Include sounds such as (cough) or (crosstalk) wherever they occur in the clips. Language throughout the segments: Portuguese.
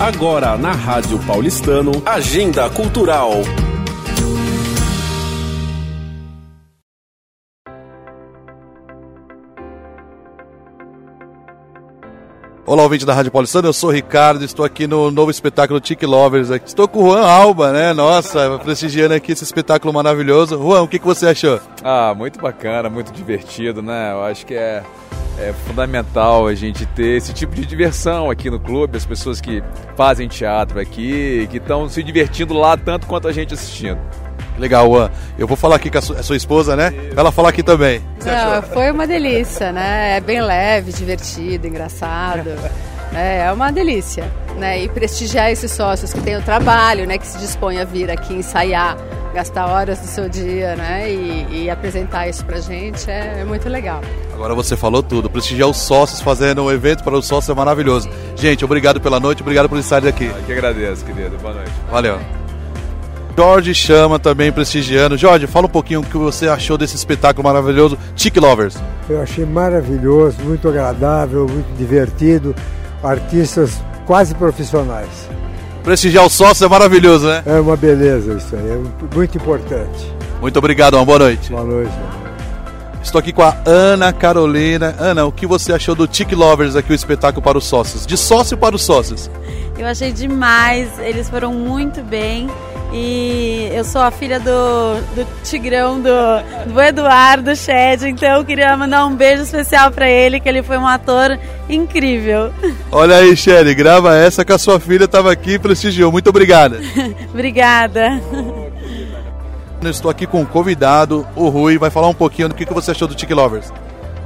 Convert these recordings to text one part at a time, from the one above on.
Agora na Rádio Paulistano, Agenda Cultural. Olá, ouvinte da Rádio Paulistana, eu sou o Ricardo, estou aqui no novo espetáculo Tic Lovers. Estou com o Juan Alba, né? Nossa, prestigiando aqui esse espetáculo maravilhoso. Juan, o que, que você achou? Ah, muito bacana, muito divertido, né? Eu acho que é, é fundamental a gente ter esse tipo de diversão aqui no clube, as pessoas que fazem teatro aqui, que estão se divertindo lá tanto quanto a gente assistindo. Legal, Juan. Eu vou falar aqui com a sua, a sua esposa, né? Pra ela falar aqui também. Não, foi uma delícia, né? É bem leve, divertido, engraçado. É, é uma delícia, né? E prestigiar esses sócios que têm o trabalho, né? Que se dispõem a vir aqui ensaiar, gastar horas do seu dia, né? E, e apresentar isso pra gente é, é muito legal. Agora você falou tudo. Prestigiar os sócios, fazendo um evento para os sócios é maravilhoso. Gente, obrigado pela noite, obrigado por estar aqui. Eu que agradeço, querido. Boa noite. Valeu. Jorge chama também prestigiando. Jorge, fala um pouquinho o que você achou desse espetáculo maravilhoso, Tic Lovers. Eu achei maravilhoso, muito agradável, muito divertido. Artistas quase profissionais. Prestigiar os sócios é maravilhoso, né? É uma beleza isso aí, é muito importante. Muito obrigado, uma boa noite. Boa noite. Estou aqui com a Ana Carolina. Ana, o que você achou do Tic Lovers aqui, o espetáculo para os sócios? De sócio para os sócios. Eu achei demais, eles foram muito bem. E eu sou a filha do, do Tigrão, do, do Eduardo Shed, então eu queria mandar um beijo especial para ele, que ele foi um ator incrível. (laughs) Olha aí, Shelly, grava essa que a sua filha estava aqui e prestigiou. Muito obrigada. (laughs) Obrigada. (laughs) Eu estou aqui com um convidado, o Rui, vai falar um pouquinho do que você achou do Tic Lovers.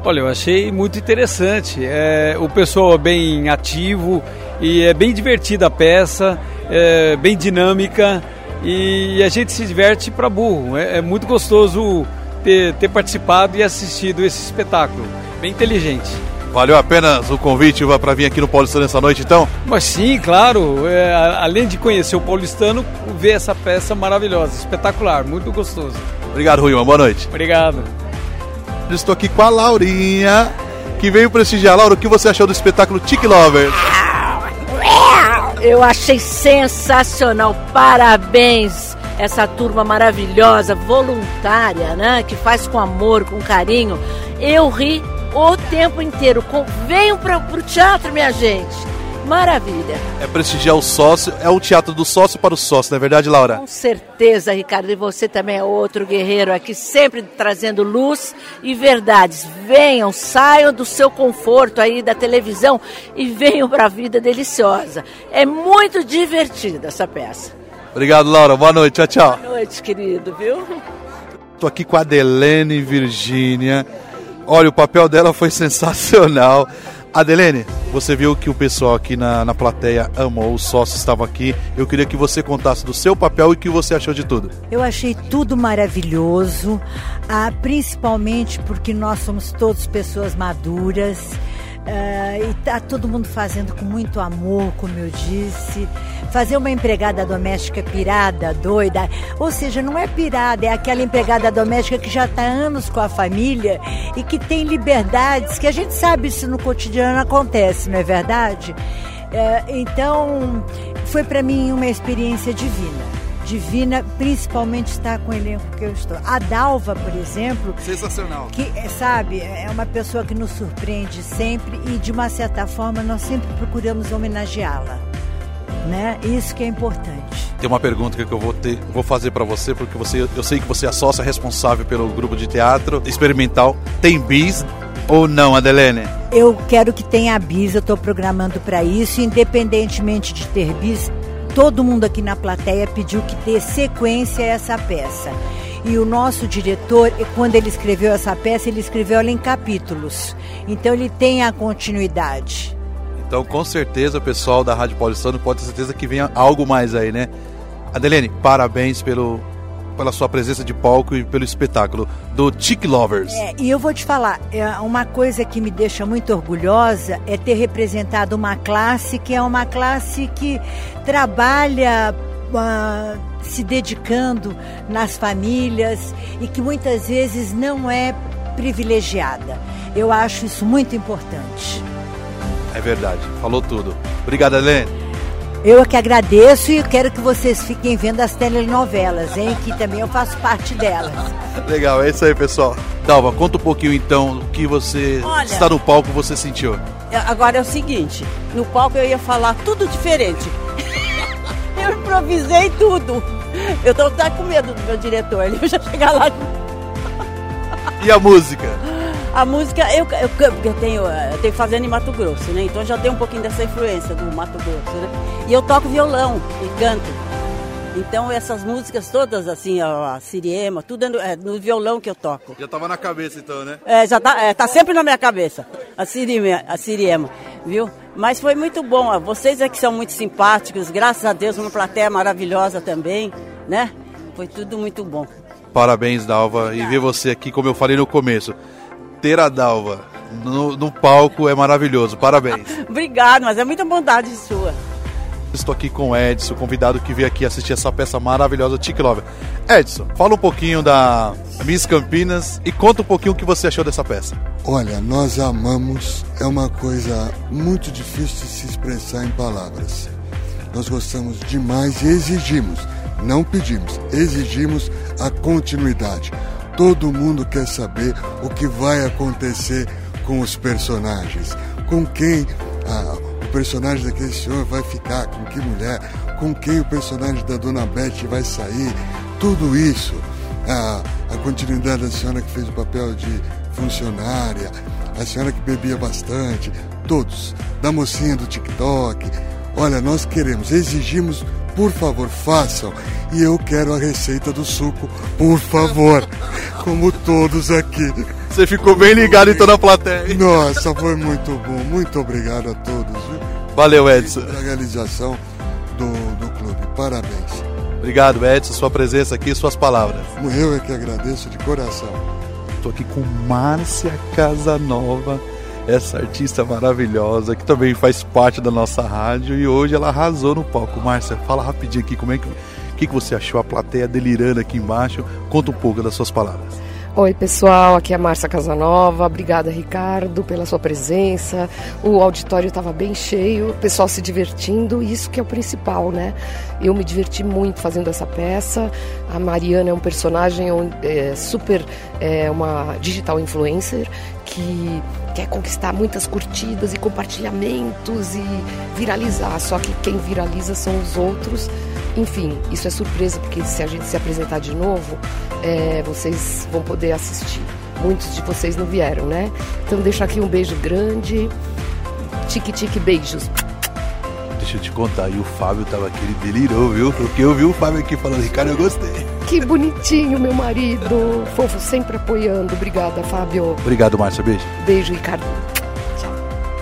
Olha, eu achei muito interessante. É, o pessoal é bem ativo e é bem divertida a peça, é bem dinâmica e a gente se diverte para burro. É, é, muito gostoso ter, ter participado e assistido esse espetáculo. Bem inteligente. Valeu a pena o convite para vir aqui no Paulistano essa noite, então? Mas sim, claro. É, além de conhecer o Paulistano, ver essa peça maravilhosa, espetacular, muito gostoso. Obrigado, Rui. Uma boa noite. Obrigado. Estou aqui com a Laurinha, que veio prestigiar. Laura, o que você achou do espetáculo Tic Lovers? Eu achei sensacional. Parabéns essa turma maravilhosa, voluntária, né? Que faz com amor, com carinho. Eu ri o tempo inteiro. Venham para o teatro, minha gente. Maravilha. É prestigiar o sócio, é o teatro do sócio para o sócio, não é verdade, Laura? Com certeza, Ricardo. E você também é outro guerreiro aqui, sempre trazendo luz e verdades. Venham, saiam do seu conforto aí da televisão e venham para a vida deliciosa. É muito divertida essa peça. Obrigado, Laura. Boa noite. Tchau, tchau. Boa noite, querido, viu? Estou aqui com a Adelene Virgínia. Olha, o papel dela foi sensacional. Adelene, você viu que o pessoal aqui na, na plateia amou, os sócios estavam aqui. Eu queria que você contasse do seu papel e o que você achou de tudo. Eu achei tudo maravilhoso, ah, principalmente porque nós somos todos pessoas maduras. Uh, e tá todo mundo fazendo com muito amor, como eu disse. Fazer uma empregada doméstica pirada, doida, ou seja, não é pirada, é aquela empregada doméstica que já está anos com a família e que tem liberdades, que a gente sabe isso no cotidiano acontece, não é verdade? Uh, então, foi para mim uma experiência divina divina, principalmente estar com o elenco que eu estou. A Dalva, por exemplo. Sensacional. Que, sabe, é uma pessoa que nos surpreende sempre e, de uma certa forma, nós sempre procuramos homenageá-la. Né? Isso que é importante. Tem uma pergunta que eu vou ter, vou fazer para você, porque você, eu sei que você é a sócia responsável pelo grupo de teatro experimental. Tem bis ou não, Adelene? Eu quero que tenha bis, eu estou programando para isso, independentemente de ter bis, todo mundo aqui na plateia pediu que dê sequência a essa peça. E o nosso diretor, quando ele escreveu essa peça, ele escreveu ela em capítulos. Então ele tem a continuidade. Então, com certeza, o pessoal da Rádio Paulistano pode ter certeza que venha algo mais aí, né? Adelene, parabéns pelo, pela sua presença de palco e pelo espetáculo do Chick Lovers. É, e eu vou te falar, é, uma coisa que me deixa muito orgulhosa é ter representado uma classe que é uma classe que trabalha uh, se dedicando nas famílias e que muitas vezes não é privilegiada. Eu acho isso muito importante. É verdade, falou tudo. Obrigado, Helene. Eu é que agradeço e quero que vocês fiquem vendo as telenovelas, hein? Que também eu faço parte delas. (laughs) Legal, é isso aí, pessoal. Dalva, conta um pouquinho então o que você Olha, está no palco você sentiu. Agora é o seguinte, no palco eu ia falar tudo diferente. (laughs) eu improvisei tudo. Eu tô até com medo do meu diretor, ele já chegar lá. E a música? A música, eu, eu, eu, tenho, eu tenho fazenda em Mato Grosso, né? Então já tenho um pouquinho dessa influência do Mato Grosso, né? E eu toco violão e canto. Então essas músicas todas, assim, a, a Siriema, tudo é no, é no, violão que eu toco. Já tava na cabeça então, né? É, já tá, é, tá sempre na minha cabeça, a Siriema, a Siriema, viu? Mas foi muito bom, vocês é que são muito simpáticos, graças a Deus, uma plateia maravilhosa também, né? Foi tudo muito bom. Parabéns, Dalva, e ver você aqui, como eu falei no começo, ter a Dalva no, no palco é maravilhoso, parabéns. (laughs) Obrigado, mas é muita bondade sua. Estou aqui com o Edson, convidado que veio aqui assistir essa peça maravilhosa, Tic Lover. Edson, fala um pouquinho da Miss Campinas e conta um pouquinho o que você achou dessa peça. Olha, nós amamos, é uma coisa muito difícil de se expressar em palavras. Nós gostamos demais e exigimos, não pedimos, exigimos a continuidade. Todo mundo quer saber o que vai acontecer com os personagens, com quem ah, o personagem daquele senhor vai ficar, com que mulher, com quem o personagem da Dona Beth vai sair, tudo isso, a, a continuidade da senhora que fez o papel de funcionária, a senhora que bebia bastante, todos, da mocinha do TikTok. Olha, nós queremos, exigimos, por favor, façam. E eu quero a receita do suco, por favor, como todos aqui. Você ficou bem ligado então na plateia. Nossa, foi muito bom. Muito obrigado a todos. Viu? Valeu, Edson. A realização do, do clube. Parabéns. Obrigado, Edson, sua presença aqui e suas palavras. Eu é que agradeço de coração. Estou aqui com Márcia Casanova, essa artista maravilhosa que também faz parte da nossa rádio e hoje ela arrasou no palco. Márcia, fala rapidinho aqui como é que, que, que você achou a plateia delirando aqui embaixo. Conta um pouco das suas palavras. Oi, pessoal, aqui é a Márcia Casanova. Obrigada, Ricardo, pela sua presença. O auditório estava bem cheio, o pessoal se divertindo, isso que é o principal, né? Eu me diverti muito fazendo essa peça. A Mariana é um personagem é, super, é, uma digital influencer que quer conquistar muitas curtidas e compartilhamentos e viralizar, só que quem viraliza são os outros. Enfim, isso é surpresa, porque se a gente se apresentar de novo, é, vocês vão poder assistir. Muitos de vocês não vieram, né? Então deixo aqui um beijo grande. Tique-tique beijos. Deixa eu te contar, e o Fábio tava aqui, ele delirou, viu? Porque eu vi o Fábio aqui falando, Ricardo, eu gostei. Que bonitinho, meu marido. Fofo, sempre apoiando. Obrigada, Fábio. Obrigado, Márcia. Beijo. Beijo, Ricardo.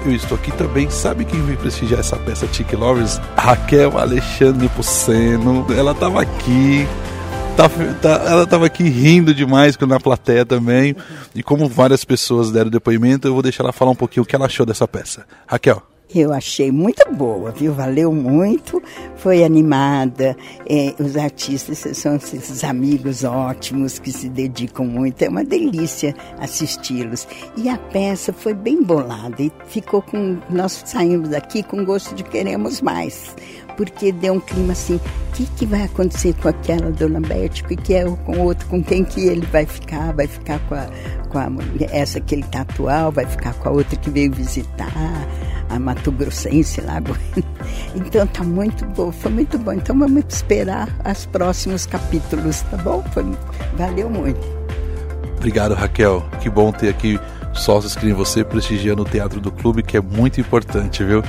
Eu estou aqui também. Sabe quem veio prestigiar essa peça Tic Lovers? Raquel Alexandre Puceno. Ela tava aqui. Tá, tá, ela estava aqui rindo demais na plateia também. E como várias pessoas deram depoimento, eu vou deixar ela falar um pouquinho o que ela achou dessa peça. Raquel. Eu achei muito boa, viu? Valeu muito, foi animada. É, os artistas são esses amigos ótimos que se dedicam muito. É uma delícia assisti-los. E a peça foi bem bolada e ficou com. Nós saímos daqui com gosto de queremos mais porque deu um clima assim, o que, que vai acontecer com aquela dona Beth, o que, é com o outro, com quem que ele vai ficar, vai ficar com, a, com a, essa que ele tá atual, vai ficar com a outra que veio visitar, a Mato Grossense lá. (laughs) Então tá muito bom, foi muito bom. Então vamos esperar os próximos capítulos, tá bom? Foi, valeu muito. Obrigado, Raquel. Que bom ter aqui sócios que nem você prestigiando o Teatro do Clube, que é muito importante, viu?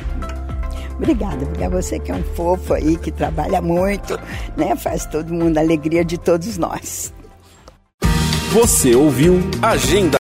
Obrigada, porque você que é um fofo aí, que trabalha muito, né? Faz todo mundo a alegria de todos nós. Você ouviu Agenda